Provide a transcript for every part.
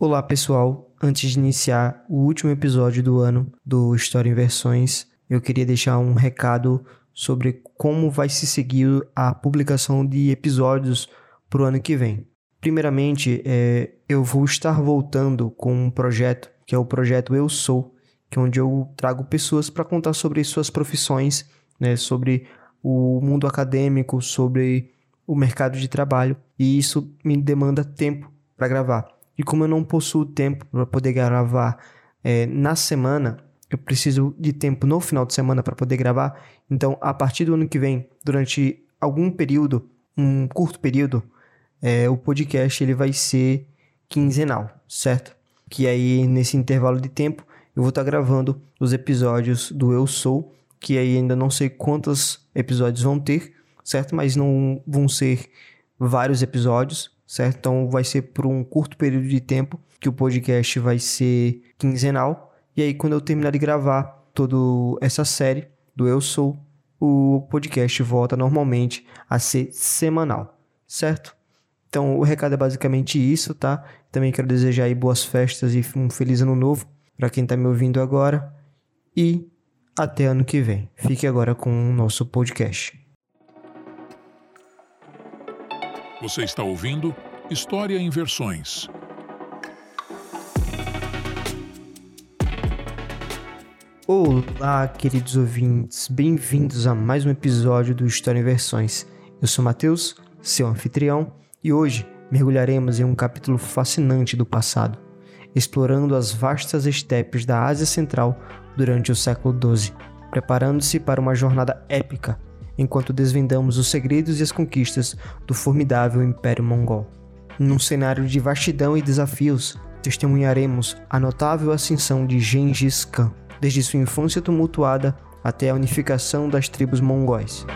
Olá pessoal, antes de iniciar o último episódio do ano do História em Versões, eu queria deixar um recado sobre como vai se seguir a publicação de episódios para o ano que vem. Primeiramente, é, eu vou estar voltando com um projeto que é o projeto Eu Sou, que é onde eu trago pessoas para contar sobre suas profissões, né, sobre o mundo acadêmico, sobre o mercado de trabalho, e isso me demanda tempo para gravar. E como eu não possuo tempo para poder gravar é, na semana, eu preciso de tempo no final de semana para poder gravar. Então, a partir do ano que vem, durante algum período, um curto período, é, o podcast ele vai ser quinzenal, certo? Que aí, nesse intervalo de tempo, eu vou estar tá gravando os episódios do Eu Sou, que aí ainda não sei quantos episódios vão ter, certo? Mas não vão ser vários episódios, certo? Então vai ser por um curto período de tempo que o podcast vai ser quinzenal. E aí, quando eu terminar de gravar toda essa série do Eu Sou, o podcast volta normalmente a ser semanal, certo? Então o recado é basicamente isso, tá? Também quero desejar aí boas festas e um feliz ano novo para quem está me ouvindo agora. E até ano que vem. Fique agora com o nosso podcast. Você está ouvindo História em Versões. Olá, queridos ouvintes, bem-vindos a mais um episódio do História em Versões. Eu sou Matheus, seu anfitrião, e hoje mergulharemos em um capítulo fascinante do passado, explorando as vastas estepes da Ásia Central durante o século XII, preparando-se para uma jornada épica enquanto desvendamos os segredos e as conquistas do formidável Império Mongol. Num cenário de vastidão e desafios, testemunharemos a notável ascensão de Gengis Khan, desde sua infância tumultuada até a unificação das tribos mongóis.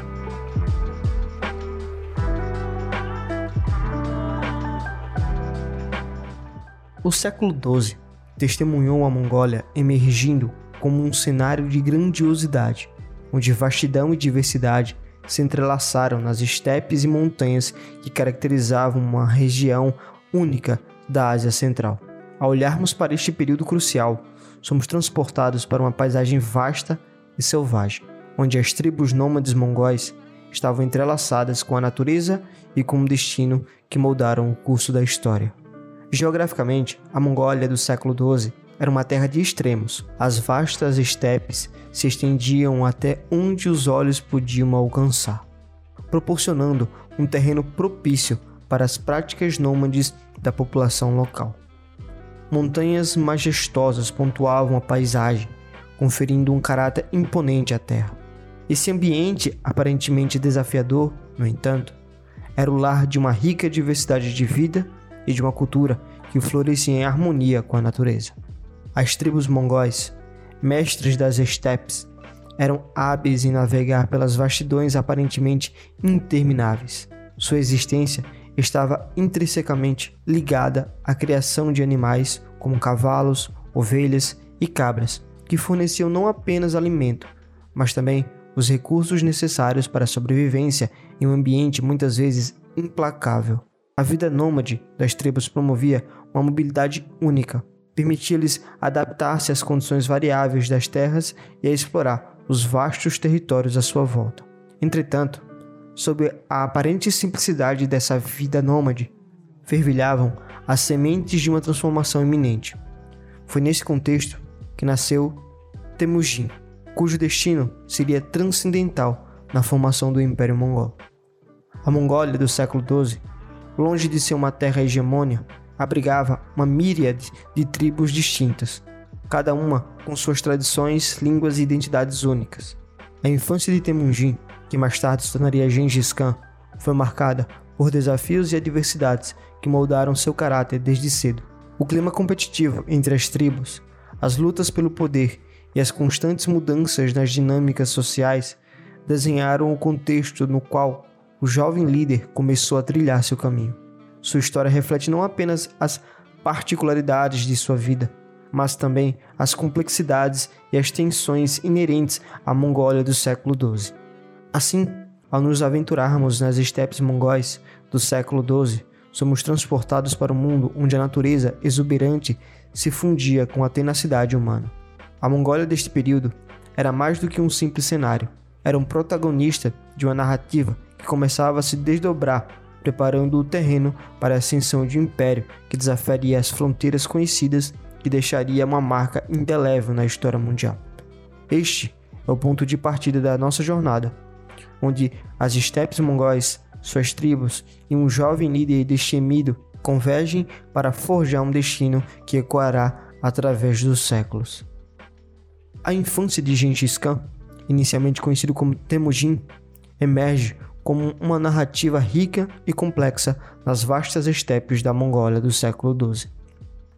O século XII testemunhou a Mongólia emergindo como um cenário de grandiosidade, onde vastidão e diversidade se entrelaçaram nas estepes e montanhas que caracterizavam uma região única da Ásia Central. Ao olharmos para este período crucial, somos transportados para uma paisagem vasta e selvagem, onde as tribos nômades mongóis estavam entrelaçadas com a natureza e com o destino que moldaram o curso da história. Geograficamente, a Mongólia do século XII era uma terra de extremos. As vastas estepes se estendiam até onde os olhos podiam alcançar, proporcionando um terreno propício para as práticas nômades da população local. Montanhas majestosas pontuavam a paisagem, conferindo um caráter imponente à terra. Esse ambiente aparentemente desafiador, no entanto, era o lar de uma rica diversidade de vida e de uma cultura que florescia em harmonia com a natureza. As tribos mongóis, mestres das estepes, eram hábeis em navegar pelas vastidões aparentemente intermináveis. Sua existência estava intrinsecamente ligada à criação de animais como cavalos, ovelhas e cabras, que forneciam não apenas alimento, mas também os recursos necessários para a sobrevivência em um ambiente muitas vezes implacável. A vida nômade das tribos promovia uma mobilidade única, permitia-lhes adaptar-se às condições variáveis das terras e a explorar os vastos territórios à sua volta. Entretanto, sob a aparente simplicidade dessa vida nômade, fervilhavam as sementes de uma transformação iminente. Foi nesse contexto que nasceu Temujin, cujo destino seria transcendental na formação do Império Mongol. A Mongólia do século XII, longe de ser uma terra hegemônia, abrigava uma míriade de tribos distintas, cada uma com suas tradições, línguas e identidades únicas. A infância de Temujin, que mais tarde se tornaria Gengis Khan, foi marcada por desafios e adversidades que moldaram seu caráter desde cedo. O clima competitivo entre as tribos, as lutas pelo poder e as constantes mudanças nas dinâmicas sociais desenharam o contexto no qual o jovem líder começou a trilhar seu caminho. Sua história reflete não apenas as particularidades de sua vida, mas também as complexidades e as tensões inerentes à Mongólia do século XII. Assim, ao nos aventurarmos nas estepes mongóis do século XII, somos transportados para um mundo onde a natureza exuberante se fundia com a tenacidade humana. A Mongólia deste período era mais do que um simples cenário, era um protagonista de uma narrativa que começava a se desdobrar, preparando o terreno para a ascensão de um império que desafiaria as fronteiras conhecidas e deixaria uma marca indelével na história mundial. Este é o ponto de partida da nossa jornada, onde as estepes mongóis, suas tribos e um jovem líder destemido convergem para forjar um destino que ecoará através dos séculos. A infância de Gengis Khan, inicialmente conhecido como Temujin, emerge como uma narrativa rica e complexa nas vastas estepes da Mongólia do século XII.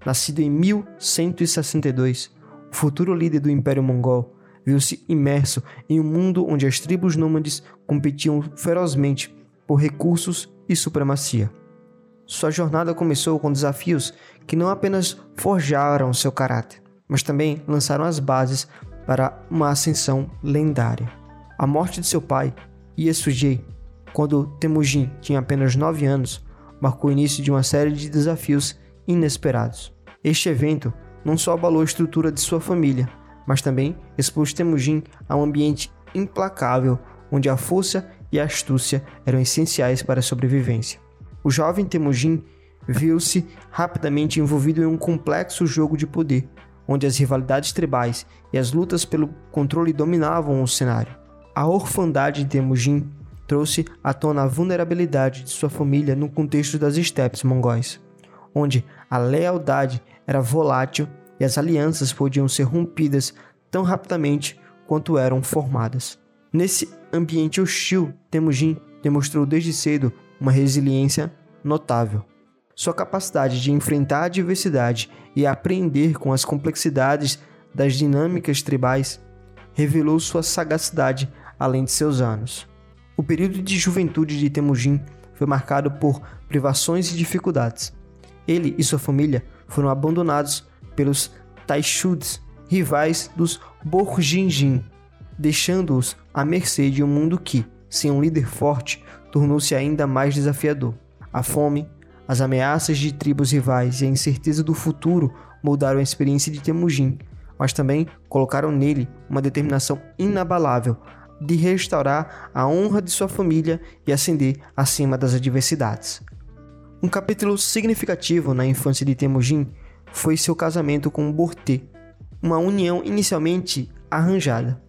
Nascido em 1162, o futuro líder do Império Mongol viu-se imerso em um mundo onde as tribos nômades competiam ferozmente por recursos e supremacia. Sua jornada começou com desafios que não apenas forjaram seu caráter, mas também lançaram as bases para uma ascensão lendária. A morte de seu pai, Yesujei, quando Temujin tinha apenas 9 anos, marcou o início de uma série de desafios inesperados. Este evento não só abalou a estrutura de sua família, mas também expôs Temujin a um ambiente implacável onde a força e a astúcia eram essenciais para a sobrevivência. O jovem Temujin viu-se rapidamente envolvido em um complexo jogo de poder, onde as rivalidades tribais e as lutas pelo controle dominavam o cenário. A orfandade de Temujin trouxe à tona a vulnerabilidade de sua família no contexto das estepes mongóis, onde a lealdade era volátil e as alianças podiam ser rompidas tão rapidamente quanto eram formadas. Nesse ambiente hostil, Temujin demonstrou desde cedo uma resiliência notável. Sua capacidade de enfrentar a adversidade e aprender com as complexidades das dinâmicas tribais revelou sua sagacidade além de seus anos. O período de juventude de Temujin foi marcado por privações e dificuldades. Ele e sua família foram abandonados pelos Taishuds, rivais dos Borjinjin, deixando-os à mercê de um mundo que, sem um líder forte, tornou-se ainda mais desafiador. A fome, as ameaças de tribos rivais e a incerteza do futuro moldaram a experiência de Temujin, mas também colocaram nele uma determinação inabalável de restaurar a honra de sua família e ascender acima das adversidades. Um capítulo significativo na infância de Temujin foi seu casamento com Borté, uma união inicialmente arranjada.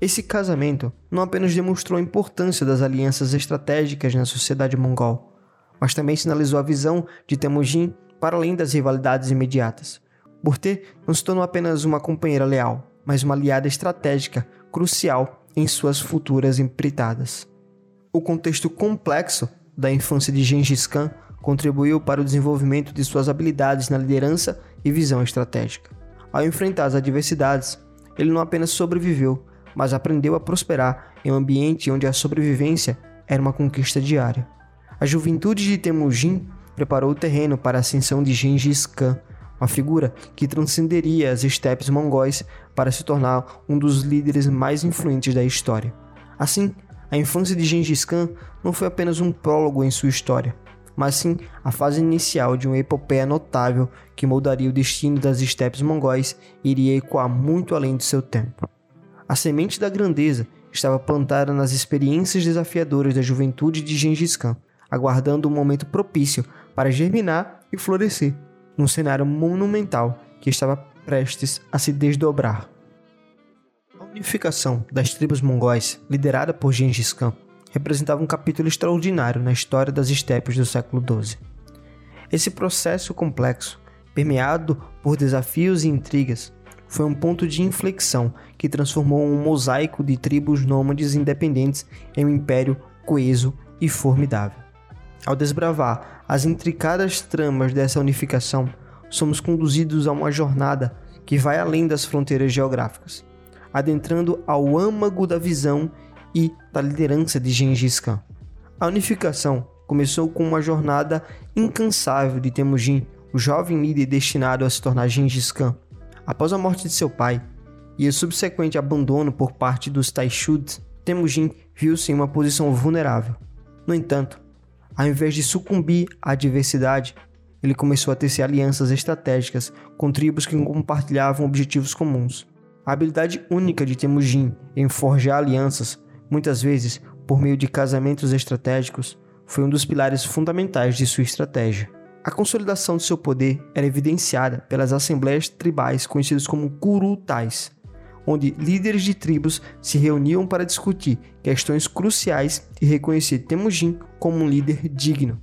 Esse casamento não apenas demonstrou a importância das alianças estratégicas na sociedade mongol, mas também sinalizou a visão de Temujin para além das rivalidades imediatas. Borté não se tornou apenas uma companheira leal, mas uma aliada estratégica crucial em suas futuras empreitadas. O contexto complexo da infância de Gengis Khan contribuiu para o desenvolvimento de suas habilidades na liderança e visão estratégica. Ao enfrentar as adversidades, ele não apenas sobreviveu, mas aprendeu a prosperar em um ambiente onde a sobrevivência era uma conquista diária. A juventude de Temujin preparou o terreno para a ascensão de Gengis Khan, uma figura que transcenderia as estepes mongóis para se tornar um dos líderes mais influentes da história. Assim, a infância de Gengis Khan não foi apenas um prólogo em sua história, mas sim a fase inicial de uma epopeia notável que moldaria o destino das estepes mongóis e iria ecoar muito além de seu tempo. A semente da grandeza estava plantada nas experiências desafiadoras da juventude de Gengis Khan, aguardando um momento propício para germinar e florescer, num cenário monumental que estava prestes a se desdobrar. A unificação das tribos mongóis, liderada por Gengis Khan, representava um capítulo extraordinário na história das estepes do século XII. Esse processo complexo, permeado por desafios e intrigas, foi um ponto de inflexão que transformou um mosaico de tribos nômades independentes em um império coeso e formidável. Ao desbravar as intricadas tramas dessa unificação, somos conduzidos a uma jornada que vai além das fronteiras geográficas, adentrando ao âmago da visão e da liderança de Gengis Khan. A unificação começou com uma jornada incansável de Temujin, o jovem líder destinado a se tornar Gengis Khan. Após a morte de seu pai e o subsequente abandono por parte dos Taishuds, Temujin viu-se em uma posição vulnerável. No entanto, Ao invés de sucumbir à adversidade, ele começou a tecer alianças estratégicas com tribos que compartilhavam objetivos comuns. A habilidade única de Temujin em forjar alianças, muitas vezes por meio de casamentos estratégicos, foi um dos pilares fundamentais de sua estratégia. A consolidação de seu poder era evidenciada pelas assembleias tribais conhecidas como Kurutais, onde líderes de tribos se reuniam para discutir questões cruciais e reconhecer Temujin como um líder digno.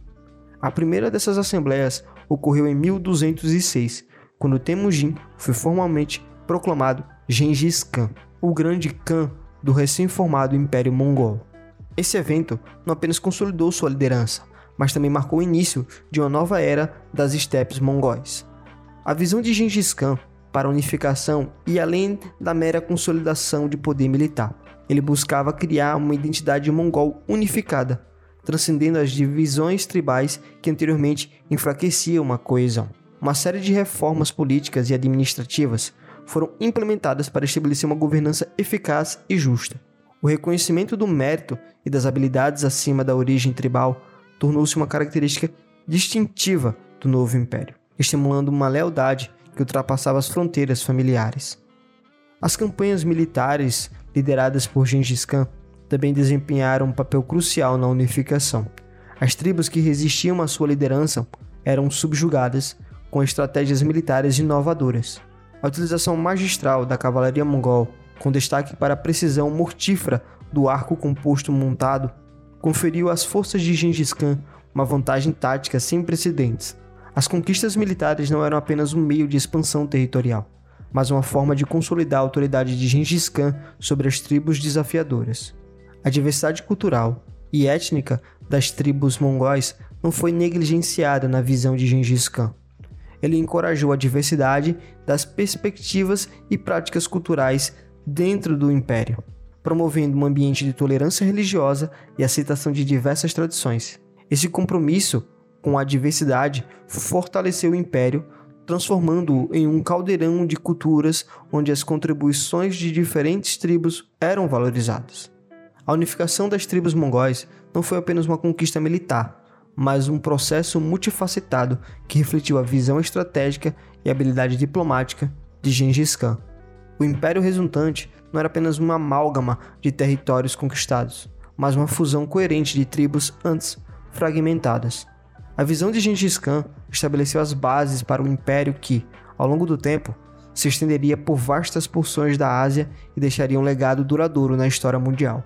A primeira dessas assembleias ocorreu em 1206, quando Temujin foi formalmente proclamado Gengis Khan, o grande Khan do recém-formado Império Mongol. Esse evento não apenas consolidou sua liderança, mas também marcou o início de uma nova era das estepes mongóis. A visão de Gengis Khan para a unificação e além da mera consolidação de poder militar. Ele buscava criar uma identidade mongol unificada, transcendendo as divisões tribais que anteriormente enfraqueciam a coesão. Uma série de reformas políticas e administrativas foram implementadas para estabelecer uma governança eficaz e justa. O reconhecimento do mérito e das habilidades acima da origem tribal tornou-se uma característica distintiva do novo império, estimulando uma lealdade que ultrapassava as fronteiras familiares. As campanhas militares lideradas por Gengis Khan também desempenharam um papel crucial na unificação. As tribos que resistiam à sua liderança eram subjugadas com estratégias militares inovadoras. A utilização magistral da cavalaria mongol, com destaque para a precisão mortífera do arco composto montado, conferiu às forças de Gengis Khan uma vantagem tática sem precedentes. As conquistas militares não eram apenas um meio de expansão territorial, mas uma forma de consolidar a autoridade de Gengis Khan sobre as tribos desafiadoras. A diversidade cultural e étnica das tribos mongóis não foi negligenciada na visão de Gengis Khan. Ele encorajou a diversidade das perspectivas e práticas culturais dentro do império, promovendo um ambiente de tolerância religiosa e aceitação de diversas tradições. Esse compromisso com a diversidade fortaleceu o império, transformando-o em um caldeirão de culturas onde as contribuições de diferentes tribos eram valorizadas. A unificação das tribos mongóis não foi apenas uma conquista militar, mas um processo multifacetado que refletiu a visão estratégica e habilidade diplomática de Gengis Khan. O império resultante não era apenas uma amálgama de territórios conquistados, mas uma fusão coerente de tribos antes fragmentadas. A visão de Gengis Khan estabeleceu as bases para um império que, ao longo do tempo, se estenderia por vastas porções da Ásia e deixaria um legado duradouro na história mundial.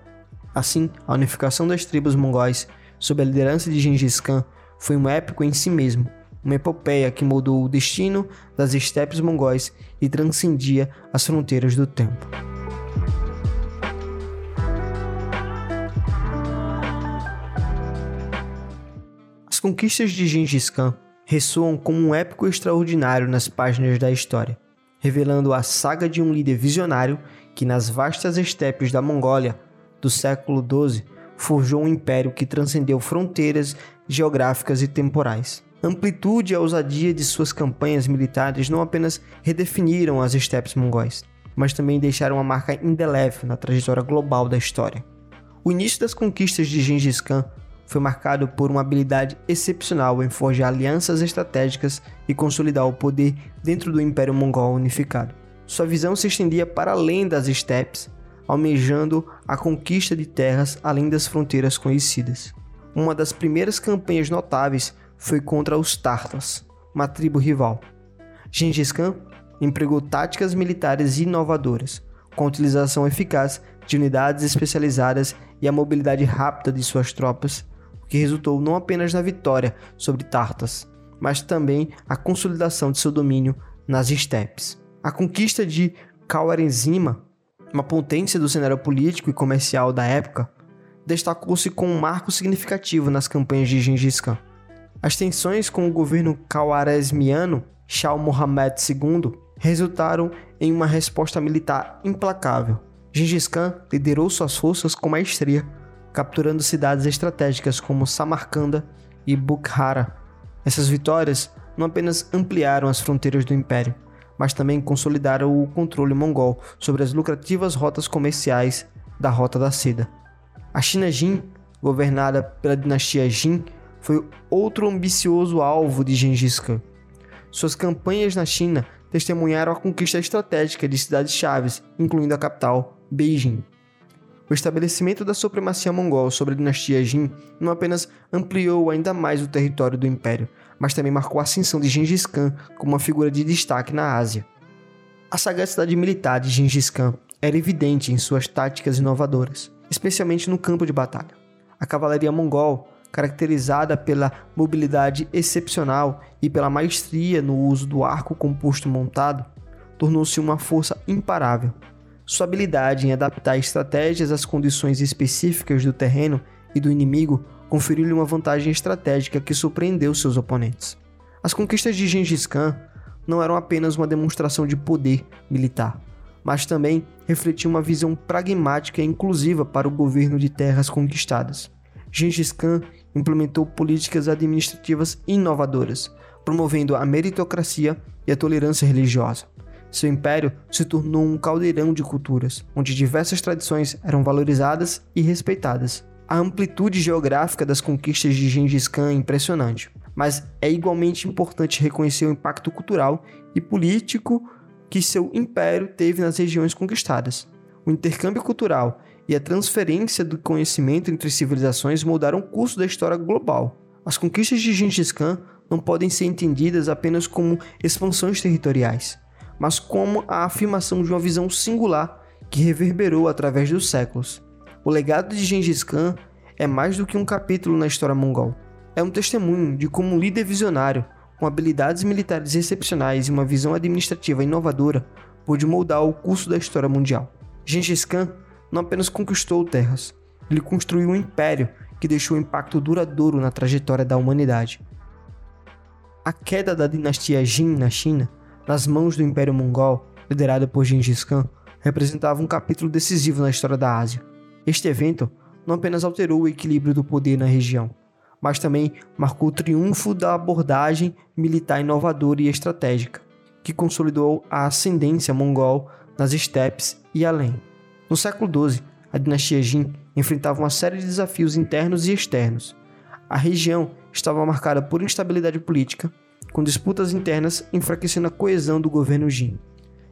Assim, a unificação das tribos mongóis sob a liderança de Gengis Khan foi um épico em si mesmo, uma epopeia que mudou o destino das estepes mongóis e transcendia as fronteiras do tempo. Conquistas de Gengis Khan ressoam como um épico extraordinário nas páginas da história, revelando a saga de um líder visionário que nas vastas estepes da Mongólia do século XII, forjou um império que transcendeu fronteiras geográficas e temporais. Amplitude e ousadia de suas campanhas militares não apenas redefiniram as estepes mongóis, mas também deixaram uma marca indelével na trajetória global da história. O início das conquistas de Gengis Khan foi marcado por uma habilidade excepcional em forjar alianças estratégicas e consolidar o poder dentro do Império Mongol unificado. Sua visão se estendia para além das estepes almejando a conquista de terras além das fronteiras conhecidas. Uma das primeiras campanhas notáveis foi contra os Tartas, uma tribo rival. Gengis Khan empregou táticas militares inovadoras, com a utilização eficaz de unidades especializadas e a mobilidade rápida de suas tropas, o que resultou não apenas na vitória sobre Tartas, mas também a consolidação de seu domínio nas estepes. A conquista de Kauarenzima uma potência do cenário político e comercial da época, destacou-se com um marco significativo nas campanhas de Gengis Khan. As tensões com o governo Khwarezmiano, Shah Mohammed II, resultaram em uma resposta militar implacável. Gengis Khan liderou suas forças com maestria, capturando cidades estratégicas como Samarcanda e Bukhara. Essas vitórias não apenas ampliaram as fronteiras do império, mas também consolidaram o controle mongol sobre as lucrativas rotas comerciais da Rota da Seda. A China Jin, governada pela dinastia Jin, foi outro ambicioso alvo de Gengis Khan. Suas campanhas na China testemunharam a conquista estratégica de cidades-chaves, incluindo a capital, Beijing. O estabelecimento da supremacia mongol sobre a dinastia Jin não apenas ampliou ainda mais o território do império, mas também marcou a ascensão de Gengis Khan como uma figura de destaque na Ásia. A sagacidade militar de Gengis Khan era evidente em suas táticas inovadoras, especialmente no campo de batalha. A cavalaria mongol, caracterizada pela mobilidade excepcional e pela maestria no uso do arco composto montado, tornou-se uma força imparável, sua habilidade em adaptar estratégias às condições específicas do terreno e do inimigo conferiu-lhe uma vantagem estratégica que surpreendeu seus oponentes. As conquistas de Gengis Khan não eram apenas uma demonstração de poder militar, mas também refletiam uma visão pragmática e inclusiva para o governo de terras conquistadas. Gengis Khan implementou políticas administrativas inovadoras, promovendo a meritocracia e a tolerância religiosa. Seu império se tornou um caldeirão de culturas, onde diversas tradições eram valorizadas e respeitadas. A amplitude geográfica das conquistas de Gengis Khan é impressionante, mas é igualmente importante reconhecer o impacto cultural e político que seu império teve nas regiões conquistadas. O intercâmbio cultural e a transferência do conhecimento entre civilizações moldaram o curso da história global. As conquistas de Gengis Khan não podem ser entendidas apenas como expansões territoriais mas como a afirmação de uma visão singular que reverberou através dos séculos. O legado de Gengis Khan é mais do que um capítulo na história mongol. É um testemunho de como um líder visionário, com habilidades militares excepcionais e uma visão administrativa inovadora, pôde moldar o curso da história mundial. Gengis Khan não apenas conquistou terras, ele construiu um império que deixou um impacto duradouro na trajetória da humanidade. A queda da dinastia Jin na China nas mãos do Império Mongol, liderado por Gengis Khan, representava um capítulo decisivo na história da Ásia. Este evento não apenas alterou o equilíbrio do poder na região, mas também marcou o triunfo da abordagem militar inovadora e estratégica, que consolidou a ascendência mongol nas estepes e além. No século XII, a dinastia Jin enfrentava uma série de desafios internos e externos. A região estava marcada por instabilidade política, com disputas internas enfraquecendo a coesão do governo Jin.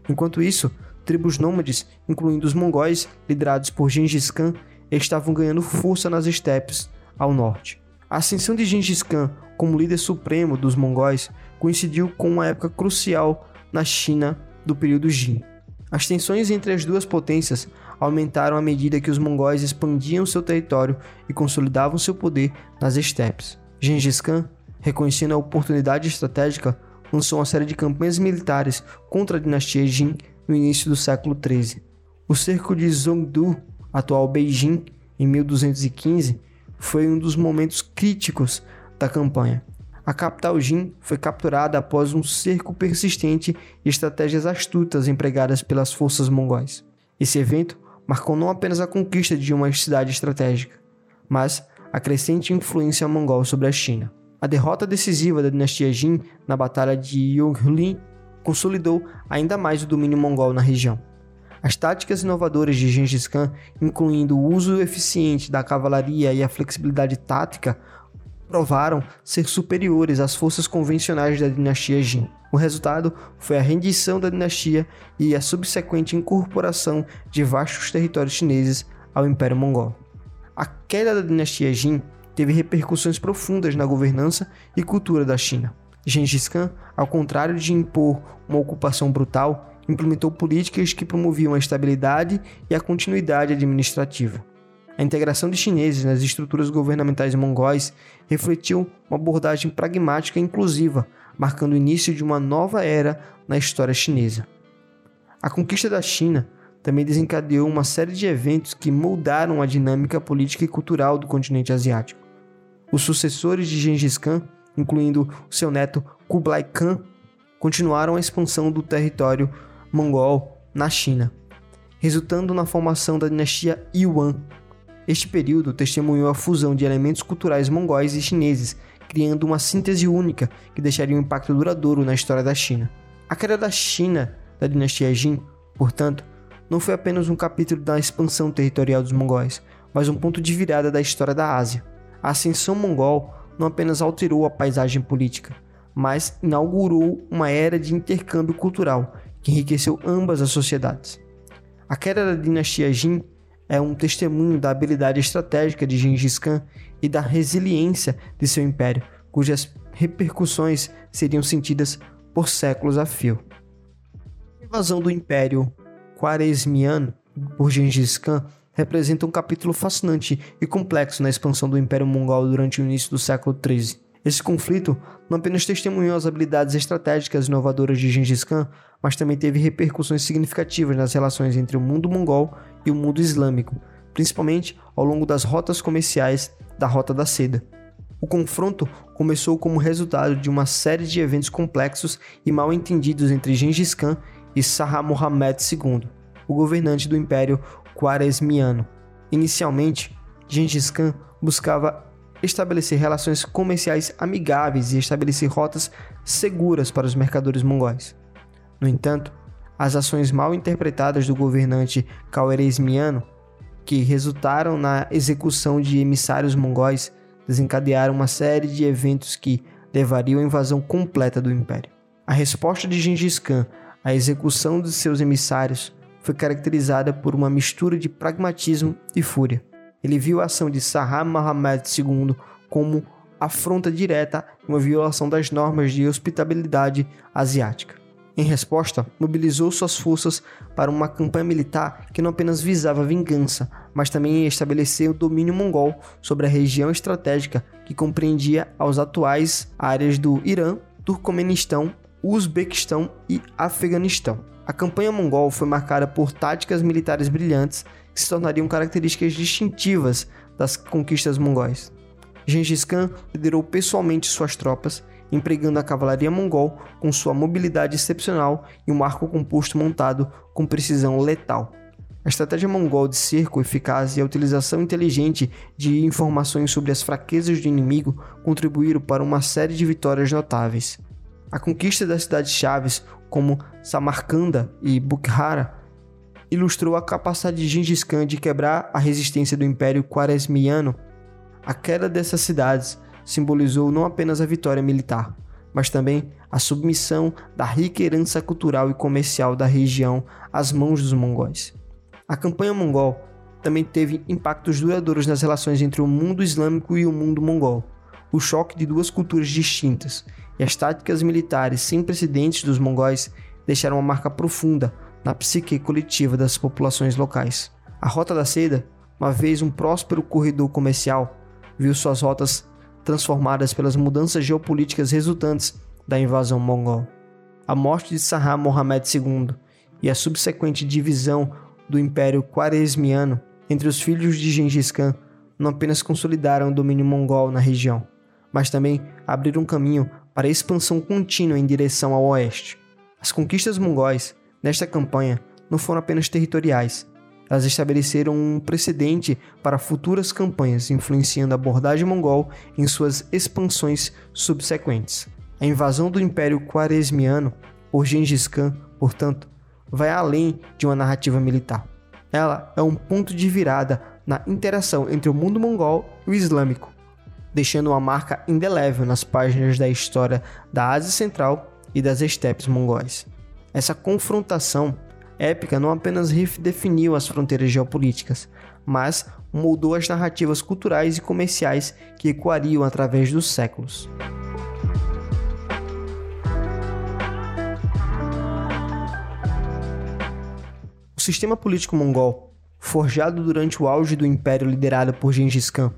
Enquanto isso, tribos nômades, incluindo os mongóis, liderados por Gengis Khan, estavam ganhando força nas estepes ao norte. A ascensão de Gengis Khan como líder supremo dos mongóis coincidiu com uma época crucial na China do período Jin. As tensões entre as duas potências aumentaram à medida que os mongóis expandiam seu território e consolidavam seu poder nas estepes. Gengis Khan reconhecendo a oportunidade estratégica, lançou uma série de campanhas militares contra a dinastia Jin no início do século XIII. O cerco de Zhongdu, atual Beijing, em 1215, foi um dos momentos críticos da campanha. A capital Jin foi capturada após um cerco persistente e estratégias astutas empregadas pelas forças mongóis. Esse evento marcou não apenas a conquista de uma cidade estratégica, mas a crescente influência mongol sobre a China. A derrota decisiva da dinastia Jin na Batalha de Yonglin consolidou ainda mais o domínio mongol na região. As táticas inovadoras de Gengis Khan, incluindo o uso eficiente da cavalaria e a flexibilidade tática, provaram ser superiores às forças convencionais da dinastia Jin. O resultado foi a rendição da dinastia e a subsequente incorporação de vastos territórios chineses ao Império Mongol. A queda da dinastia Jin teve repercussões profundas na governança e cultura da China. Gengis Khan, ao contrário de impor uma ocupação brutal, implementou políticas que promoviam a estabilidade e a continuidade administrativa. A integração de chineses nas estruturas governamentais mongóis refletiu uma abordagem pragmática e inclusiva, marcando o início de uma nova era na história chinesa. A conquista da China também desencadeou uma série de eventos que moldaram a dinâmica política e cultural do continente asiático. Os sucessores de Gengis Khan, incluindo seu neto Kublai Khan, continuaram a expansão do território mongol na China, resultando na formação da dinastia Yuan. Este período testemunhou a fusão de elementos culturais mongóis e chineses, criando uma síntese única que deixaria um impacto duradouro na história da China. A queda da China da dinastia Jin, portanto, não foi apenas um capítulo da expansão territorial dos mongóis, mas um ponto de virada da história da Ásia. A ascensão mongol não apenas alterou a paisagem política, mas inaugurou uma era de intercâmbio cultural que enriqueceu ambas as sociedades. A queda da dinastia Jin é um testemunho da habilidade estratégica de Gengis Khan e da resiliência de seu império, cujas repercussões seriam sentidas por séculos a fio. A invasão do Império Quaresmiano por Gengis Khan representa um capítulo fascinante e complexo na expansão do Império Mongol durante o início do século XIII. Esse conflito não apenas testemunhou as habilidades estratégicas inovadoras de Gengis Khan, mas também teve repercussões significativas nas relações entre o mundo mongol e o mundo islâmico, principalmente ao longo das rotas comerciais da Rota da Seda. O confronto começou como resultado de uma série de eventos complexos e mal entendidos entre Gengis Khan e Shah Mohammed II, o governante do Império Quaresmiano. Inicialmente, Gengis Khan buscava estabelecer relações comerciais amigáveis e estabelecer rotas seguras para os mercadores mongóis. No entanto, as ações mal interpretadas do governante Kauresmiano, que resultaram na execução de emissários mongóis, desencadearam uma série de eventos que levariam à invasão completa do império. A resposta de Gengis Khan à execução de seus emissários foi caracterizada por uma mistura de pragmatismo e fúria. Ele viu a ação de Sahar Mohammed II como afronta direta e uma violação das normas de hospitabilidade asiática. Em resposta, mobilizou suas forças para uma campanha militar que não apenas visava vingança, mas também estabelecer o domínio mongol sobre a região estratégica que compreendia as atuais áreas do Irã, Turcomenistão, Uzbequistão e Afeganistão. A campanha mongol foi marcada por táticas militares brilhantes que se tornariam características distintivas das conquistas mongóis. Gengis Khan liderou pessoalmente suas tropas, empregando a cavalaria mongol com sua mobilidade excepcional e um arco composto montado com precisão letal. A estratégia mongol de cerco eficaz e a utilização inteligente de informações sobre as fraquezas do inimigo contribuíram para uma série de vitórias notáveis. A conquista das cidades-chaves como Samarcanda e Bukhara, ilustrou a capacidade de Gengis Khan de quebrar a resistência do Império Quaresmiano. A queda dessas cidades simbolizou não apenas a vitória militar, mas também a submissão da rica herança cultural e comercial da região às mãos dos mongóis. A campanha mongol também teve impactos duradouros nas relações entre o mundo islâmico e o mundo mongol. O choque de duas culturas distintas e as táticas militares sem precedentes dos mongóis deixaram uma marca profunda na psique coletiva das populações locais. A Rota da Seda, uma vez um próspero corredor comercial, viu suas rotas transformadas pelas mudanças geopolíticas resultantes da invasão mongol. A morte de Sahar Mohammed II e a subsequente divisão do Império Quaresmiano entre os filhos de Gengis Khan não apenas consolidaram o domínio mongol na região, mas também abriram caminho para expansão contínua em direção ao oeste. As conquistas mongóis nesta campanha não foram apenas territoriais, elas estabeleceram um precedente para futuras campanhas, influenciando a abordagem mongol em suas expansões subsequentes. A invasão do Império Quaresmiano por Gengis Khan, portanto, vai além de uma narrativa militar. Ela é um ponto de virada na interação entre o mundo mongol e o islâmico, deixando uma marca indelével nas páginas da história da Ásia Central e das estepes mongóis. Essa confrontação épica não apenas redefiniu as fronteiras geopolíticas, mas moldou as narrativas culturais e comerciais que ecoariam através dos séculos. O sistema político mongol, forjado durante o auge do império liderado por Gengis Khan,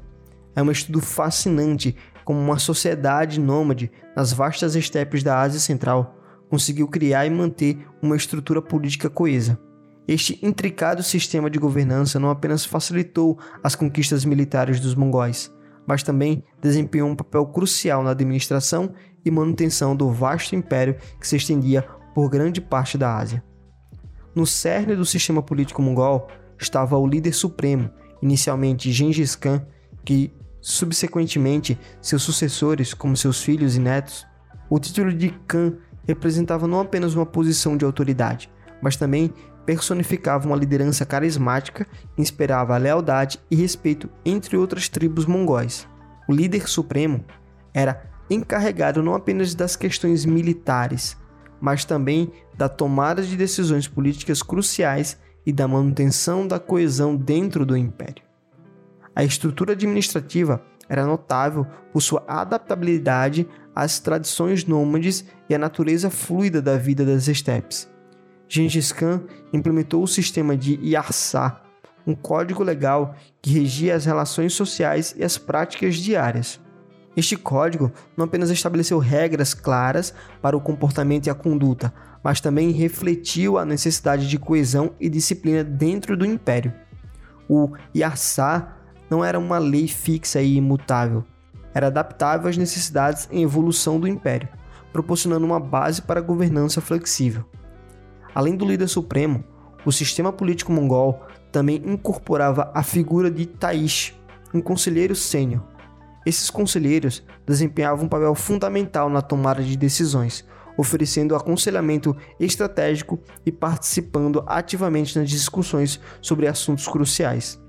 é um estudo fascinante como uma sociedade nômade nas vastas estepes da Ásia Central conseguiu criar e manter uma estrutura política coesa. Este intricado sistema de governança não apenas facilitou as conquistas militares dos mongóis, mas também desempenhou um papel crucial na administração e manutenção do vasto império que se estendia por grande parte da Ásia. No cerne do sistema político mongol estava o líder supremo, inicialmente Gengis Khan, que subsequentemente seus sucessores, como seus filhos e netos. O título de Khan representava não apenas uma posição de autoridade, mas também personificava uma liderança carismática que inspirava lealdade e respeito entre outras tribos mongóis. O líder supremo era encarregado não apenas das questões militares, mas também da tomada de decisões políticas cruciais e da manutenção da coesão dentro do império. A estrutura administrativa era notável por sua adaptabilidade às tradições nômades e à natureza fluida da vida das estepes. Gengis Khan implementou o sistema de Yarsá, um código legal que regia as relações sociais e as práticas diárias. Este código não apenas estabeleceu regras claras para o comportamento e a conduta, mas também refletiu a necessidade de coesão e disciplina dentro do império. O Yarsá não era uma lei fixa e imutável, era adaptável às necessidades em evolução do império, proporcionando uma base para a governança flexível. Além do líder supremo, o sistema político mongol também incorporava a figura de Taish, um conselheiro sênior. Esses conselheiros desempenhavam um papel fundamental na tomada de decisões, oferecendo aconselhamento estratégico e participando ativamente nas discussões sobre assuntos cruciais.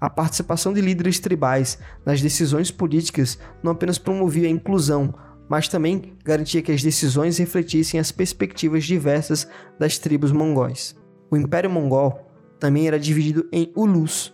A participação de líderes tribais nas decisões políticas não apenas promovia a inclusão, mas também garantia que as decisões refletissem as perspectivas diversas das tribos mongóis. O Império Mongol também era dividido em Ulus,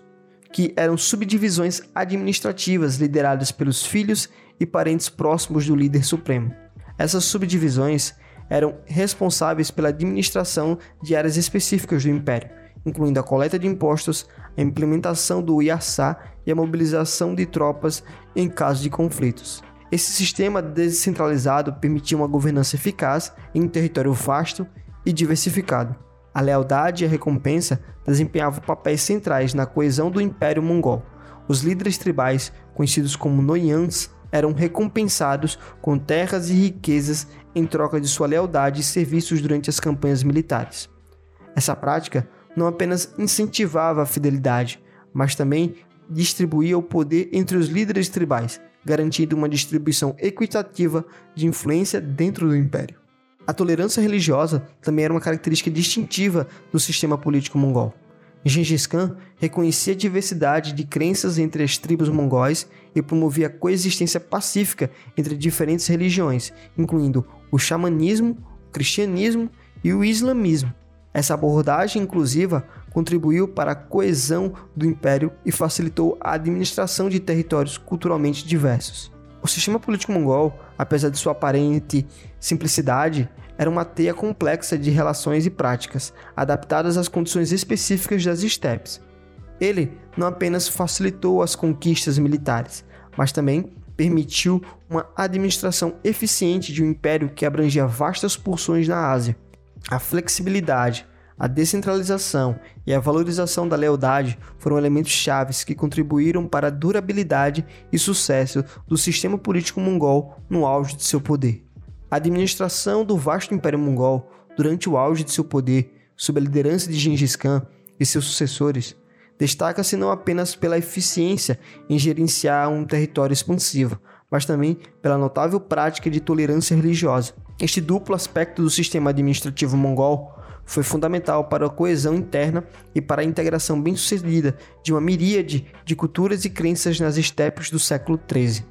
que eram subdivisões administrativas lideradas pelos filhos e parentes próximos do líder supremo. Essas subdivisões eram responsáveis pela administração de áreas específicas do império, incluindo a coleta de impostos, a implementação do Yassá e a mobilização de tropas em caso de conflitos. Esse sistema descentralizado permitia uma governança eficaz em um território vasto e diversificado. A lealdade e a recompensa desempenhavam papéis centrais na coesão do Império Mongol. Os líderes tribais, conhecidos como Noyans, eram recompensados com terras e riquezas em troca de sua lealdade e serviços durante as campanhas militares. Essa prática não apenas incentivava a fidelidade, mas também distribuía o poder entre os líderes tribais, garantindo uma distribuição equitativa de influência dentro do império. A tolerância religiosa também era uma característica distintiva do sistema político mongol. Gengis Khan reconhecia a diversidade de crenças entre as tribos mongóis e promovia a coexistência pacífica entre diferentes religiões, incluindo o xamanismo, o cristianismo e o islamismo. Essa abordagem inclusiva contribuiu para a coesão do império e facilitou a administração de territórios culturalmente diversos. O sistema político mongol, apesar de sua aparente simplicidade, era uma teia complexa de relações e práticas, adaptadas às condições específicas das estepes. Ele não apenas facilitou as conquistas militares, mas também permitiu uma administração eficiente de um império que abrangia vastas porções na Ásia, a flexibilidade, a descentralização e a valorização da lealdade foram elementos chaves que contribuíram para a durabilidade e sucesso do sistema político mongol no auge de seu poder. A administração do vasto Império Mongol durante o auge de seu poder, sob a liderança de Gengis Khan e seus sucessores, destaca-se não apenas pela eficiência em gerenciar um território expansivo, mas também pela notável prática de tolerância religiosa. Este duplo aspecto do sistema administrativo mongol foi fundamental para a coesão interna e para a integração bem-sucedida de uma miríade de culturas e crenças nas estepes do século XIII.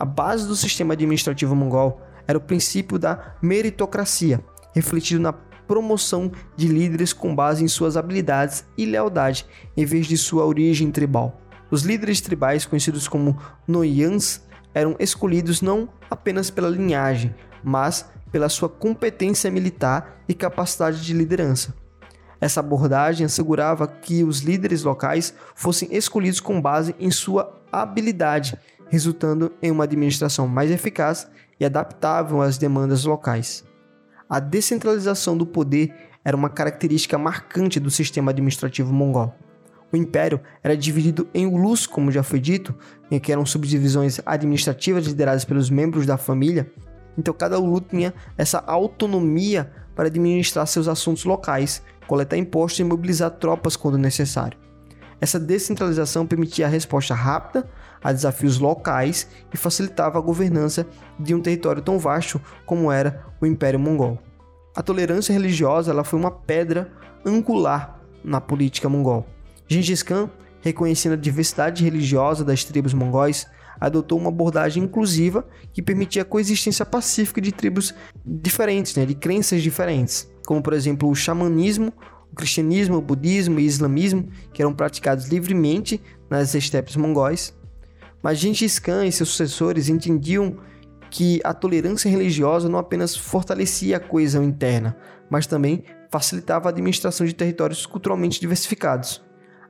A base do sistema administrativo mongol era o princípio da meritocracia, refletido na promoção de líderes com base em suas habilidades e lealdade, em vez de sua origem tribal. Os líderes tribais, conhecidos como Noyans, eram escolhidos não apenas pela linhagem, mas pela sua competência militar e capacidade de liderança. Essa abordagem assegurava que os líderes locais fossem escolhidos com base em sua habilidade, resultando em uma administração mais eficaz e adaptável às demandas locais. A descentralização do poder era uma característica marcante do sistema administrativo mongol. O império era dividido em ulus, como já foi dito, em que eram subdivisões administrativas lideradas pelos membros da família. Então cada ulu tinha essa autonomia para administrar seus assuntos locais, coletar impostos e mobilizar tropas quando necessário. Essa descentralização permitia a resposta rápida a desafios locais e facilitava a governança de um território tão vasto como era o Império Mongol. A tolerância religiosa ela foi uma pedra angular na política mongol. Gengis Khan, reconhecendo a diversidade religiosa das tribos mongóis, adotou uma abordagem inclusiva que permitia a coexistência pacífica de tribos diferentes, né, de crenças diferentes, como por exemplo o xamanismo, o cristianismo, o budismo e o islamismo, que eram praticados livremente nas estepes mongóis. Mas Gengis Khan e seus sucessores entendiam que a tolerância religiosa não apenas fortalecia a coesão interna, mas também facilitava a administração de territórios culturalmente diversificados.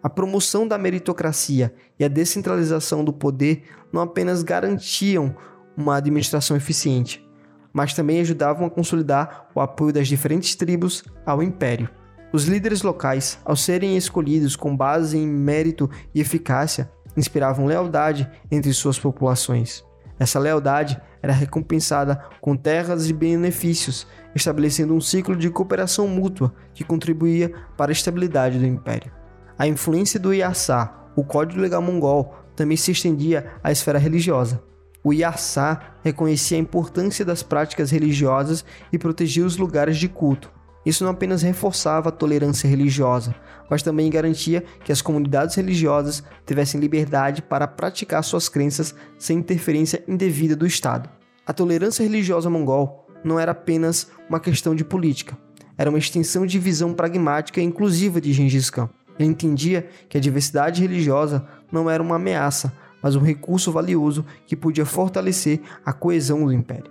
A promoção da meritocracia e a descentralização do poder não apenas garantiam uma administração eficiente, mas também ajudavam a consolidar o apoio das diferentes tribos ao império. Os líderes locais, ao serem escolhidos com base em mérito e eficácia, inspiravam lealdade entre suas populações. Essa lealdade era recompensada com terras e benefícios, estabelecendo um ciclo de cooperação mútua que contribuía para a estabilidade do império. A influência do Yassá, o Código Legal Mongol, também se estendia à esfera religiosa. O Yassá reconhecia a importância das práticas religiosas e protegia os lugares de culto, isso não apenas reforçava a tolerância religiosa, mas também garantia que as comunidades religiosas tivessem liberdade para praticar suas crenças sem interferência indevida do Estado. A tolerância religiosa mongol não era apenas uma questão de política, era uma extensão de visão pragmática e inclusiva de Gengis Khan. Ele entendia que a diversidade religiosa não era uma ameaça, mas um recurso valioso que podia fortalecer a coesão do império.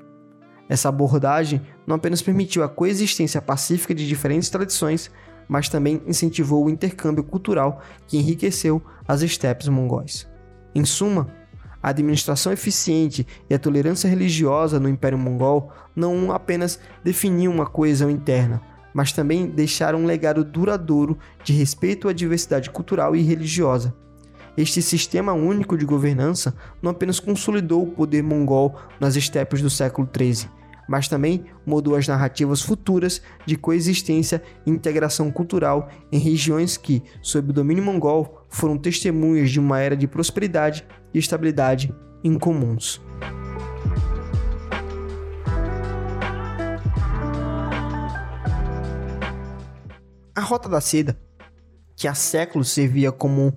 Essa abordagem não apenas permitiu a coexistência pacífica de diferentes tradições, mas também incentivou o intercâmbio cultural que enriqueceu as estepes mongóis. Em suma, a administração eficiente e a tolerância religiosa no Império Mongol não apenas definiam uma coesão interna, mas também deixaram um legado duradouro de respeito à diversidade cultural e religiosa. Este sistema único de governança não apenas consolidou o poder mongol nas estepes do século XIII, mas também mudou as narrativas futuras de coexistência e integração cultural em regiões que, sob o domínio mongol, foram testemunhas de uma era de prosperidade e estabilidade incomuns. Rota da Seda, que há séculos servia como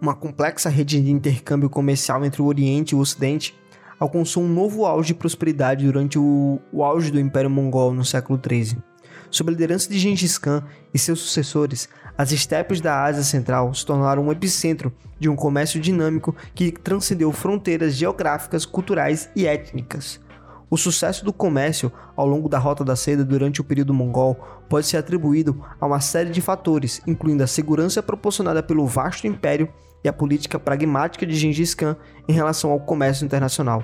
uma complexa rede de intercâmbio comercial entre o Oriente e o Ocidente, alcançou um novo auge de prosperidade durante o, o auge do Império Mongol no século XIII. Sob a liderança de Gengis Khan e seus sucessores, as estepes da Ásia Central se tornaram um epicentro de um comércio dinâmico que transcendeu fronteiras geográficas, culturais e étnicas. O sucesso do comércio ao longo da Rota da Seda durante o período mongol pode ser atribuído a uma série de fatores, incluindo a segurança proporcionada pelo vasto império e a política pragmática de Gengis Khan em relação ao comércio internacional.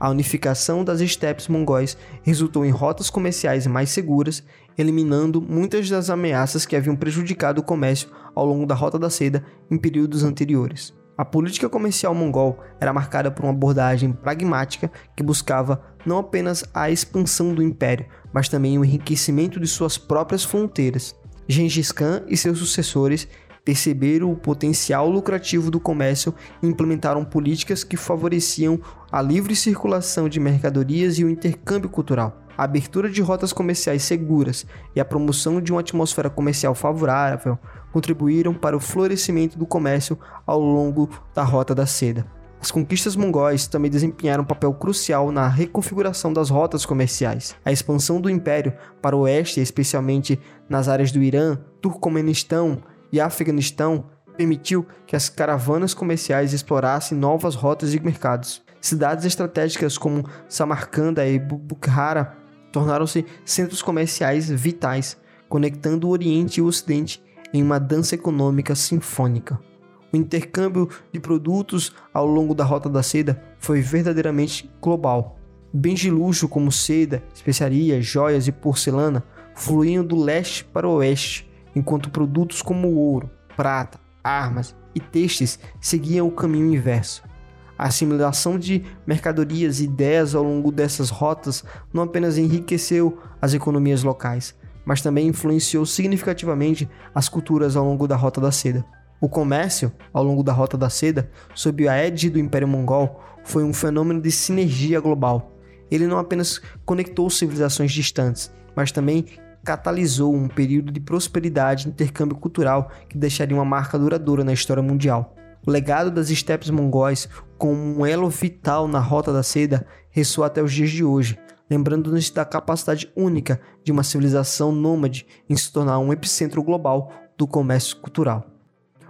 A unificação das estepes mongóis resultou em rotas comerciais mais seguras, eliminando muitas das ameaças que haviam prejudicado o comércio ao longo da Rota da Seda em períodos anteriores. A política comercial mongol era marcada por uma abordagem pragmática que buscava não apenas a expansão do império, mas também o enriquecimento de suas próprias fronteiras. Gengis Khan e seus sucessores perceberam o potencial lucrativo do comércio e implementaram políticas que favoreciam a livre circulação de mercadorias e o intercâmbio cultural. A abertura de rotas comerciais seguras e a promoção de uma atmosfera comercial favorável contribuíram para o florescimento do comércio ao longo da Rota da Seda. As conquistas mongóis também desempenharam um papel crucial na reconfiguração das rotas comerciais. A expansão do império para o oeste, especialmente nas áreas do Irã, Turcomenistão e Afeganistão permitiu que as caravanas comerciais explorassem novas rotas e mercados. Cidades estratégicas como Samarcanda e Bukhara tornaram-se centros comerciais vitais, conectando o Oriente e o Ocidente em uma dança econômica sinfônica. O intercâmbio de produtos ao longo da Rota da Seda foi verdadeiramente global. Bens de luxo como seda, especiarias, joias e porcelana fluíam do leste para o oeste, enquanto produtos como ouro, prata, armas e textos seguiam o caminho inverso. A assimilação de mercadorias e ideias ao longo dessas rotas não apenas enriqueceu as economias locais, mas também influenciou significativamente as culturas ao longo da Rota da Seda. O comércio, ao longo da Rota da Seda, sob a égide do Império Mongol, foi um fenômeno de sinergia global. Ele não apenas conectou civilizações distantes, mas também catalisou um período de prosperidade e intercâmbio cultural que deixaria uma marca duradoura na história mundial. O legado das estepes mongóis, como um elo vital na rota da seda, ressoa até os dias de hoje, lembrando-nos da capacidade única de uma civilização nômade em se tornar um epicentro global do comércio cultural.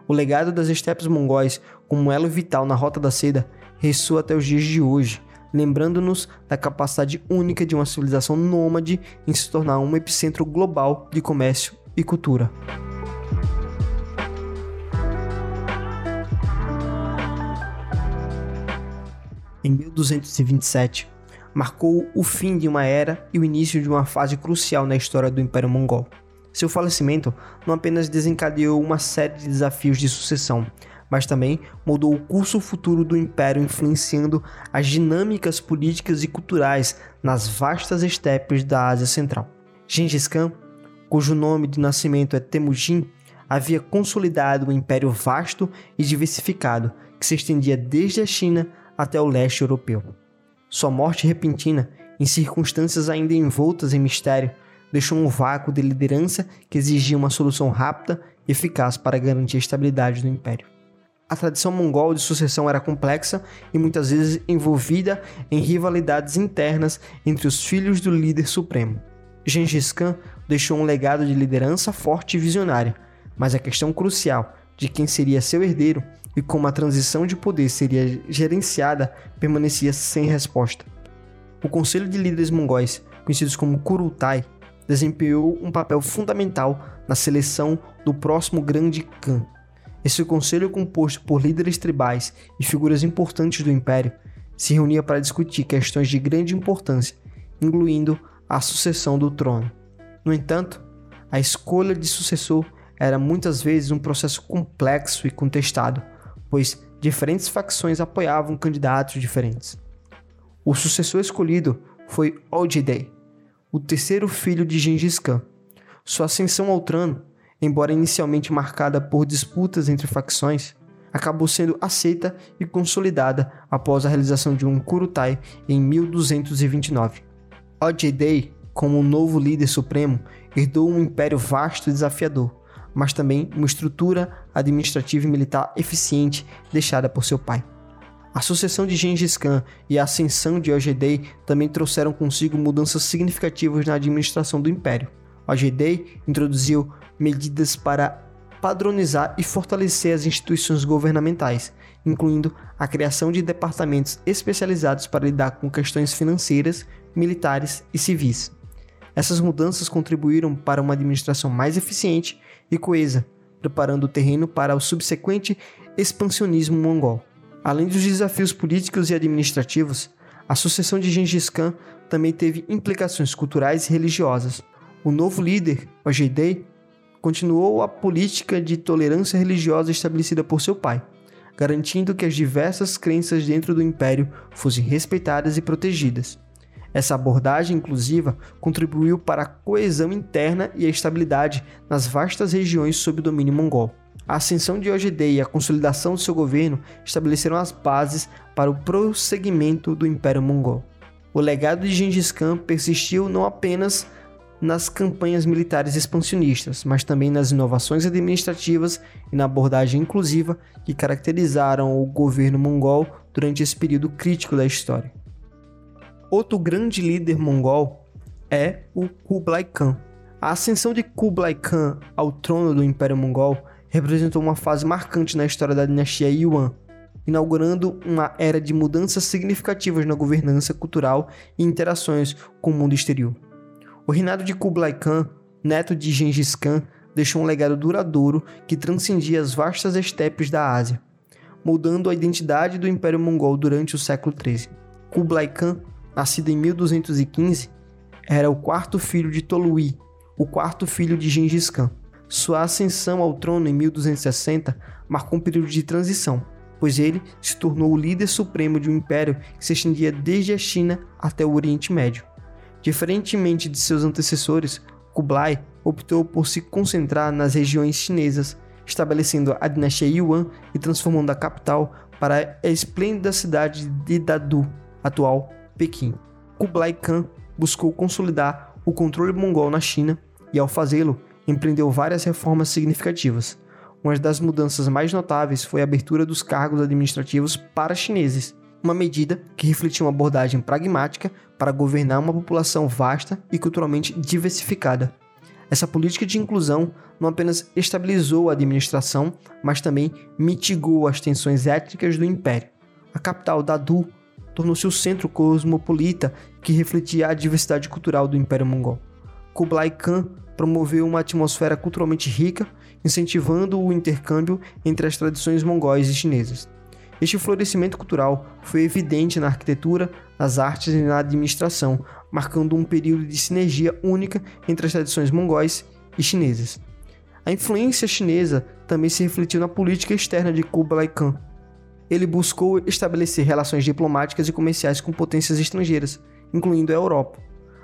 O legado das estepes mongóis, como um elo vital na rota da seda, ressoa até os dias de hoje, lembrando-nos da capacidade única de uma civilização nômade em se tornar um epicentro global de comércio e cultura. Em 1227, marcou o fim de uma era e o início de uma fase crucial na história do Império Mongol. Seu falecimento não apenas desencadeou uma série de desafios de sucessão, mas também mudou o curso futuro do império, influenciando as dinâmicas políticas e culturais nas vastas estepes da Ásia Central. Gengis Khan, cujo nome de nascimento é Temujin, havia consolidado um império vasto e diversificado que se estendia desde a China até o leste europeu. Sua morte repentina, em circunstâncias ainda envoltas em mistério, deixou um vácuo de liderança que exigia uma solução rápida e eficaz para garantir a estabilidade do império. A tradição mongol de sucessão era complexa e muitas vezes envolvida em rivalidades internas entre os filhos do líder supremo. Gengis Khan deixou um legado de liderança forte e visionária, mas a questão crucial de quem seria seu herdeiro e como a transição de poder seria gerenciada permanecia sem resposta. O Conselho de Líderes Mongóis, conhecidos como Kurultai, desempenhou um papel fundamental na seleção do próximo grande Khan. Esse conselho, composto por líderes tribais e figuras importantes do império, se reunia para discutir questões de grande importância, incluindo a sucessão do trono. No entanto, a escolha de sucessor era muitas vezes um processo complexo e contestado, pois diferentes facções apoiavam candidatos diferentes. O sucessor escolhido foi Ojidei, o terceiro filho de Gengis Khan. Sua ascensão ao trono, embora inicialmente marcada por disputas entre facções, acabou sendo aceita e consolidada após a realização de um Kurutai em 1229. Ojidei, como novo líder supremo, herdou um império vasto e desafiador, mas também uma estrutura administrativa e militar eficiente deixada por seu pai. A sucessão de Gengis Khan e a ascensão de Ojedei também trouxeram consigo mudanças significativas na administração do império. Ojedei introduziu medidas para padronizar e fortalecer as instituições governamentais, incluindo a criação de departamentos especializados para lidar com questões financeiras, militares e civis. Essas mudanças contribuíram para uma administração mais eficiente e coesa, preparando o terreno para o subsequente expansionismo mongol. Além dos desafios políticos e administrativos, a sucessão de Gengis Khan também teve implicações culturais e religiosas. O novo líder, Ojedei, continuou a política de tolerância religiosa estabelecida por seu pai, garantindo que as diversas crenças dentro do império fossem respeitadas e protegidas. Essa abordagem inclusiva contribuiu para a coesão interna e a estabilidade nas vastas regiões sob domínio mongol. A ascensão de Ojedei e a consolidação do seu governo estabeleceram as bases para o prosseguimento do Império Mongol. O legado de Gengis Khan persistiu não apenas nas campanhas militares expansionistas, mas também nas inovações administrativas e na abordagem inclusiva que caracterizaram o governo mongol durante esse período crítico da história. Outro grande líder mongol é o Kublai Khan. A ascensão de Kublai Khan ao trono do Império Mongol representou uma fase marcante na história da dinastia Yuan, inaugurando uma era de mudanças significativas na governança cultural e interações com o mundo exterior. O reinado de Kublai Khan, neto de Gengis Khan, deixou um legado duradouro que transcendia as vastas estepes da Ásia, moldando a identidade do Império Mongol durante o século XIII. Kublai Khan nascido em 1215, era o quarto filho de Tolui, o quarto filho de Gengis Khan. Sua ascensão ao trono em 1260 marcou um período de transição, pois ele se tornou o líder supremo de um império que se estendia desde a China até o Oriente Médio. Diferentemente de seus antecessores, Kublai optou por se concentrar nas regiões chinesas, estabelecendo a dinastia Yuan e transformando a capital para a esplêndida cidade de Dadu, atual Pequim. Kublai Khan buscou consolidar o controle mongol na China e, ao fazê-lo, empreendeu várias reformas significativas. uma das mudanças mais notáveis foi a abertura dos cargos administrativos para chineses, uma medida que refletia uma abordagem pragmática para governar uma população vasta e culturalmente diversificada. Essa política de inclusão não apenas estabilizou a administração, mas também mitigou as tensões étnicas do império. A capital, Dadu, tornou-se o centro cosmopolita que refletia a diversidade cultural do Império Mongol. Kublai Khan promoveu uma atmosfera culturalmente rica, incentivando o intercâmbio entre as tradições mongóis e chinesas. Este florescimento cultural foi evidente na arquitetura, nas artes e na administração, marcando um período de sinergia única entre as tradições mongóis e chinesas. A influência chinesa também se refletiu na política externa de Kublai Khan. Ele buscou estabelecer relações diplomáticas e comerciais com potências estrangeiras, incluindo a Europa.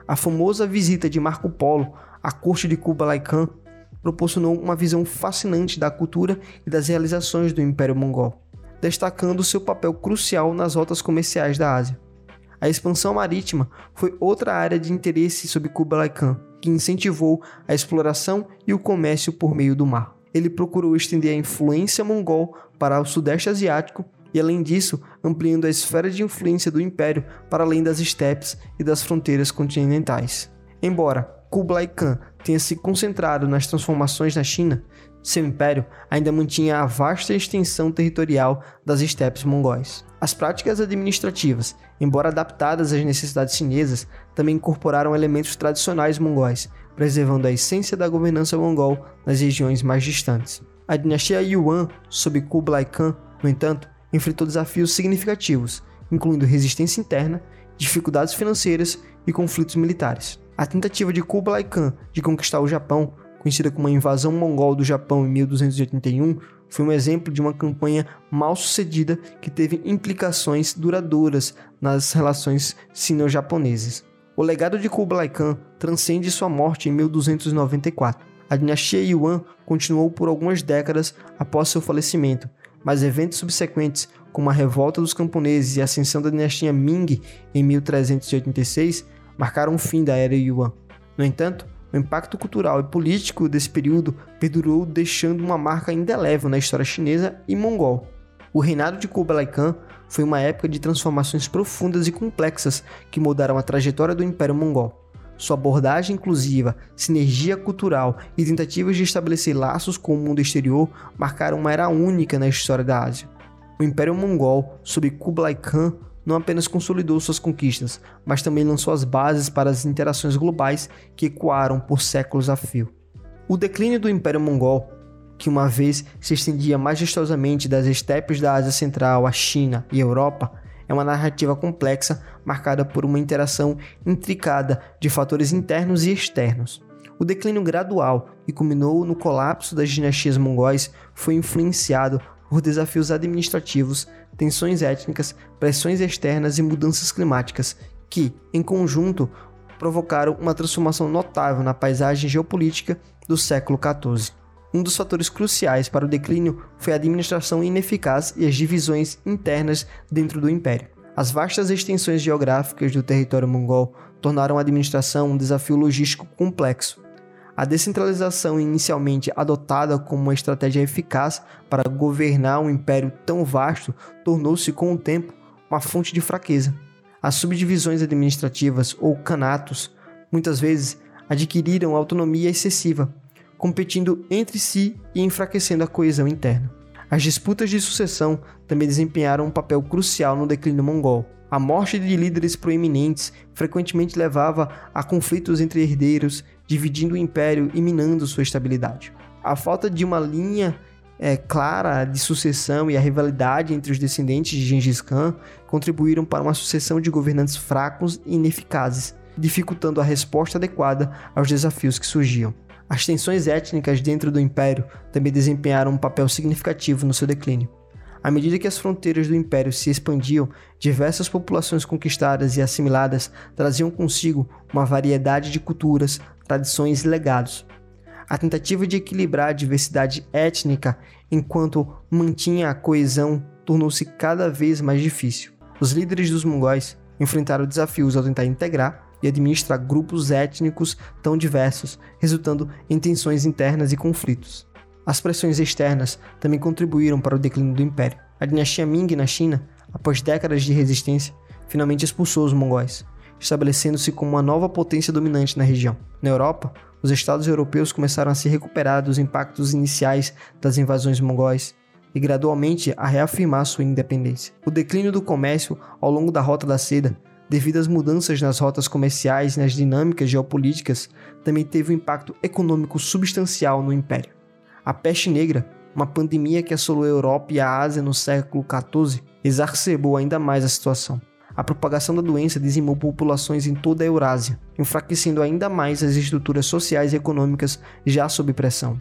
A famosa visita de Marco Polo à corte de Kublai Khan proporcionou uma visão fascinante da cultura e das realizações do Império Mongol, destacando seu papel crucial nas rotas comerciais da Ásia. A expansão marítima foi outra área de interesse sob Kublai Khan, que incentivou a exploração e o comércio por meio do mar. Ele procurou estender a influência mongol para o Sudeste Asiático e, além disso, ampliando a esfera de influência do império para além das estepes e das fronteiras continentais. Embora Kublai Khan tenha se concentrado nas transformações na China, seu império ainda mantinha a vasta extensão territorial das estepes mongóis. As práticas administrativas, embora adaptadas às necessidades chinesas, também incorporaram elementos tradicionais mongóis, preservando a essência da governança mongol nas regiões mais distantes. A dinastia Yuan, sob Kublai Khan, no entanto, enfrentou desafios significativos, incluindo resistência interna, dificuldades financeiras e conflitos militares. A tentativa de Kublai Khan de conquistar o Japão conhecida como a invasão mongol do Japão em 1281, foi um exemplo de uma campanha mal sucedida que teve implicações duradouras nas relações sino-japonesas. O legado de Kublai Khan transcende sua morte em 1294. A dinastia Yuan continuou por algumas décadas após seu falecimento, mas eventos subsequentes, como a revolta dos camponeses e a ascensão da dinastia Ming em 1386, marcaram o fim da era Yuan. No entanto, o impacto cultural e político desse período perdurou, deixando uma marca indelével na história chinesa e mongol. O reinado de Kublai Khan foi uma época de transformações profundas e complexas que mudaram a trajetória do Império Mongol. Sua abordagem inclusiva, sinergia cultural e tentativas de estabelecer laços com o mundo exterior marcaram uma era única na história da Ásia. O Império Mongol, sob Kublai Khan, não apenas consolidou suas conquistas, mas também lançou as bases para as interações globais que ecoaram por séculos a fio. O declínio do Império Mongol, que uma vez se estendia majestosamente das estepes da Ásia Central à China e Europa, é uma narrativa complexa marcada por uma interação intricada de fatores internos e externos. O declínio gradual, que culminou no colapso das dinastias mongóis, foi influenciado por desafios administrativos, tensões étnicas, pressões externas e mudanças climáticas, que, em conjunto, provocaram uma transformação notável na paisagem geopolítica do século XIV. Um dos fatores cruciais para o declínio foi a administração ineficaz e as divisões internas dentro do império. As vastas extensões geográficas do território mongol tornaram a administração um desafio logístico complexo, a descentralização, inicialmente adotada como uma estratégia eficaz para governar um império tão vasto, tornou-se com o tempo uma fonte de fraqueza. As subdivisões administrativas, ou canatos, muitas vezes adquiriram autonomia excessiva, competindo entre si e enfraquecendo a coesão interna. As disputas de sucessão também desempenharam um papel crucial no declínio mongol. A morte de líderes proeminentes frequentemente levava a conflitos entre herdeiros dividindo o império e minando sua estabilidade. A falta de uma linha é, clara de sucessão e a rivalidade entre os descendentes de Gengis Khan contribuíram para uma sucessão de governantes fracos e ineficazes, dificultando a resposta adequada aos desafios que surgiam. As tensões étnicas dentro do império também desempenharam um papel significativo no seu declínio. À medida que as fronteiras do império se expandiam, diversas populações conquistadas e assimiladas traziam consigo uma variedade de culturas, tradições e legados. A tentativa de equilibrar a diversidade étnica enquanto mantinha a coesão tornou-se cada vez mais difícil. Os líderes dos mongóis enfrentaram desafios ao tentar integrar e administrar grupos étnicos tão diversos, resultando em tensões internas e conflitos. As pressões externas também contribuíram para o declínio do império. A dinastia Ming na China, após décadas de resistência, finalmente expulsou os mongóis, estabelecendo-se como uma nova potência dominante na região. Na Europa, os estados europeus começaram a se recuperar dos impactos iniciais das invasões mongóis e gradualmente a reafirmar sua independência. O declínio do comércio ao longo da Rota da Seda, devido às mudanças nas rotas comerciais e nas dinâmicas geopolíticas, também teve um impacto econômico substancial no império. A peste negra, uma pandemia que assolou a Europa e a Ásia no século XIV, exacerbou ainda mais a situação. A propagação da doença dizimou populações em toda a Eurásia, enfraquecendo ainda mais as estruturas sociais e econômicas já sob pressão.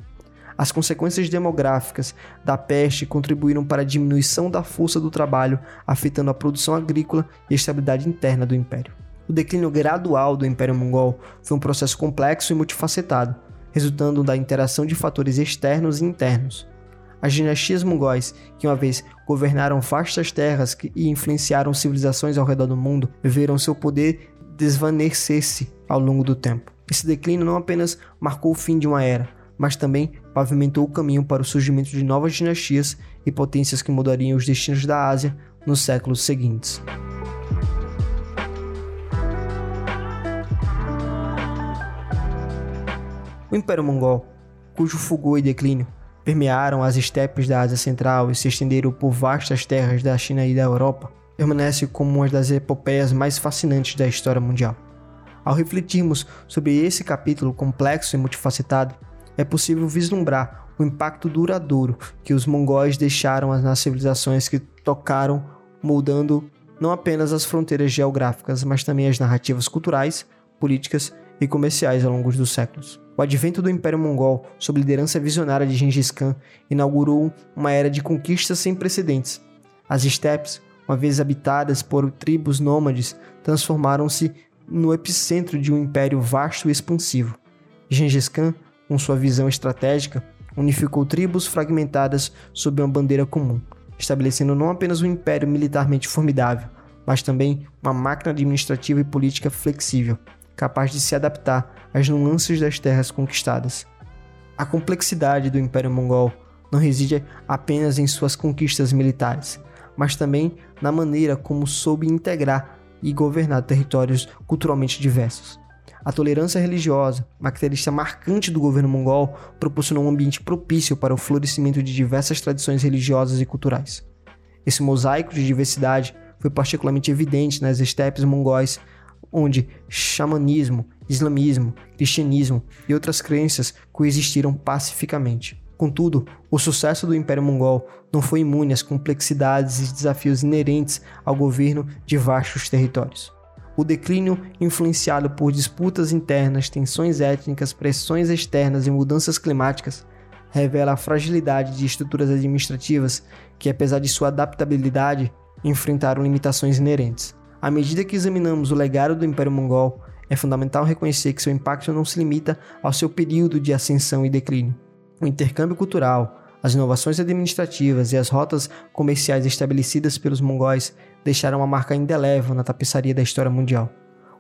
As consequências demográficas da peste contribuíram para a diminuição da força do trabalho, afetando a produção agrícola e a estabilidade interna do império. O declínio gradual do Império Mongol foi um processo complexo e multifacetado, resultando da interação de fatores externos e internos. As dinastias mongóis, que uma vez governaram vastas terras e influenciaram civilizações ao redor do mundo, viram seu poder desvanecer-se ao longo do tempo. Esse declínio não apenas marcou o fim de uma era, mas também pavimentou o caminho para o surgimento de novas dinastias e potências que mudariam os destinos da Ásia nos séculos seguintes. O Império Mongol, cujo fulgor e declínio permearam as estepes da Ásia Central e se estenderam por vastas terras da China e da Europa, permanece como uma das epopeias mais fascinantes da história mundial. Ao refletirmos sobre esse capítulo complexo e multifacetado, é possível vislumbrar o impacto duradouro que os mongóis deixaram nas civilizações que tocaram, moldando não apenas as fronteiras geográficas, mas também as narrativas culturais, políticas e comerciais ao longo dos séculos. O advento do Império Mongol, sob liderança visionária de Gengis Khan, inaugurou uma era de conquistas sem precedentes. As estepes, uma vez habitadas por tribos nômades, transformaram-se no epicentro de um império vasto e expansivo. Gengis Khan, com sua visão estratégica, unificou tribos fragmentadas sob uma bandeira comum, estabelecendo não apenas um império militarmente formidável, mas também uma máquina administrativa e política flexível, capaz de se adaptar às nuances das terras conquistadas. A complexidade do Império Mongol não reside apenas em suas conquistas militares, mas também na maneira como soube integrar e governar territórios culturalmente diversos. A tolerância religiosa, uma característica marcante do governo mongol, proporcionou um ambiente propício para o florescimento de diversas tradições religiosas e culturais. Esse mosaico de diversidade foi particularmente evidente nas estepes mongóis onde xamanismo, islamismo, cristianismo e outras crenças coexistiram pacificamente. Contudo, o sucesso do Império Mongol não foi imune às complexidades e desafios inerentes ao governo de vastos territórios. O declínio, influenciado por disputas internas, tensões étnicas, pressões externas e mudanças climáticas, revela a fragilidade de estruturas administrativas que, apesar de sua adaptabilidade, enfrentaram limitações inerentes. À medida que examinamos o legado do Império Mongol, é fundamental reconhecer que seu impacto não se limita ao seu período de ascensão e declínio. O intercâmbio cultural, as inovações administrativas e as rotas comerciais estabelecidas pelos mongóis deixaram uma marca indelével na tapeçaria da história mundial.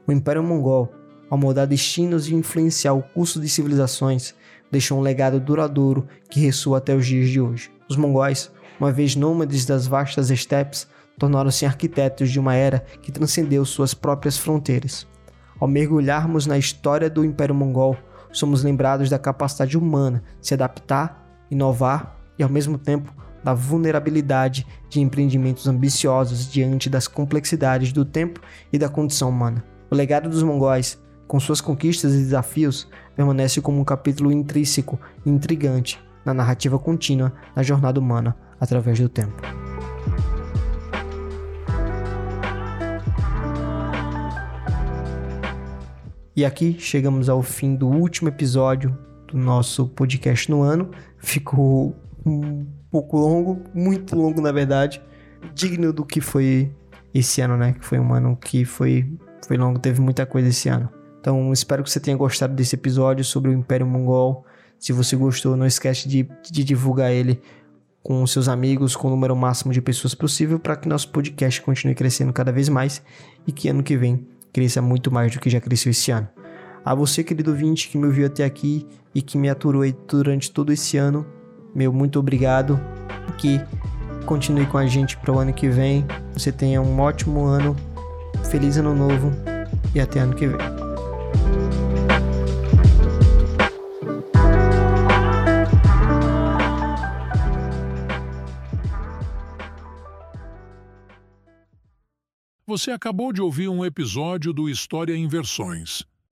O Império Mongol, ao moldar destinos e influenciar o curso de civilizações, deixou um legado duradouro que ressoa até os dias de hoje. Os mongóis, uma vez nômades das vastas estepes, tornaram-se arquitetos de uma era que transcendeu suas próprias fronteiras. Ao mergulharmos na história do Império Mongol, somos lembrados da capacidade humana de se adaptar, inovar e, ao mesmo tempo, da vulnerabilidade de empreendimentos ambiciosos diante das complexidades do tempo e da condição humana. O legado dos mongóis, com suas conquistas e desafios, permanece como um capítulo intrínseco e intrigante na narrativa contínua da jornada humana através do tempo. E aqui chegamos ao fim do último episódio do nosso podcast no ano. Ficou pouco longo, muito longo na verdade, digno do que foi esse ano, né? Que foi um ano que foi, foi longo, teve muita coisa esse ano. Então espero que você tenha gostado desse episódio sobre o Império Mongol. Se você gostou, não esquece de, de divulgar ele com seus amigos, com o número máximo de pessoas possível, para que nosso podcast continue crescendo cada vez mais e que ano que vem cresça muito mais do que já cresceu esse ano. A você, querido ouvinte, que me ouviu até aqui e que me aturou durante todo esse ano, meu muito obrigado que continue com a gente para o ano que vem. Você tenha um ótimo ano, feliz ano novo e até ano que vem. Você acabou de ouvir um episódio do História em Versões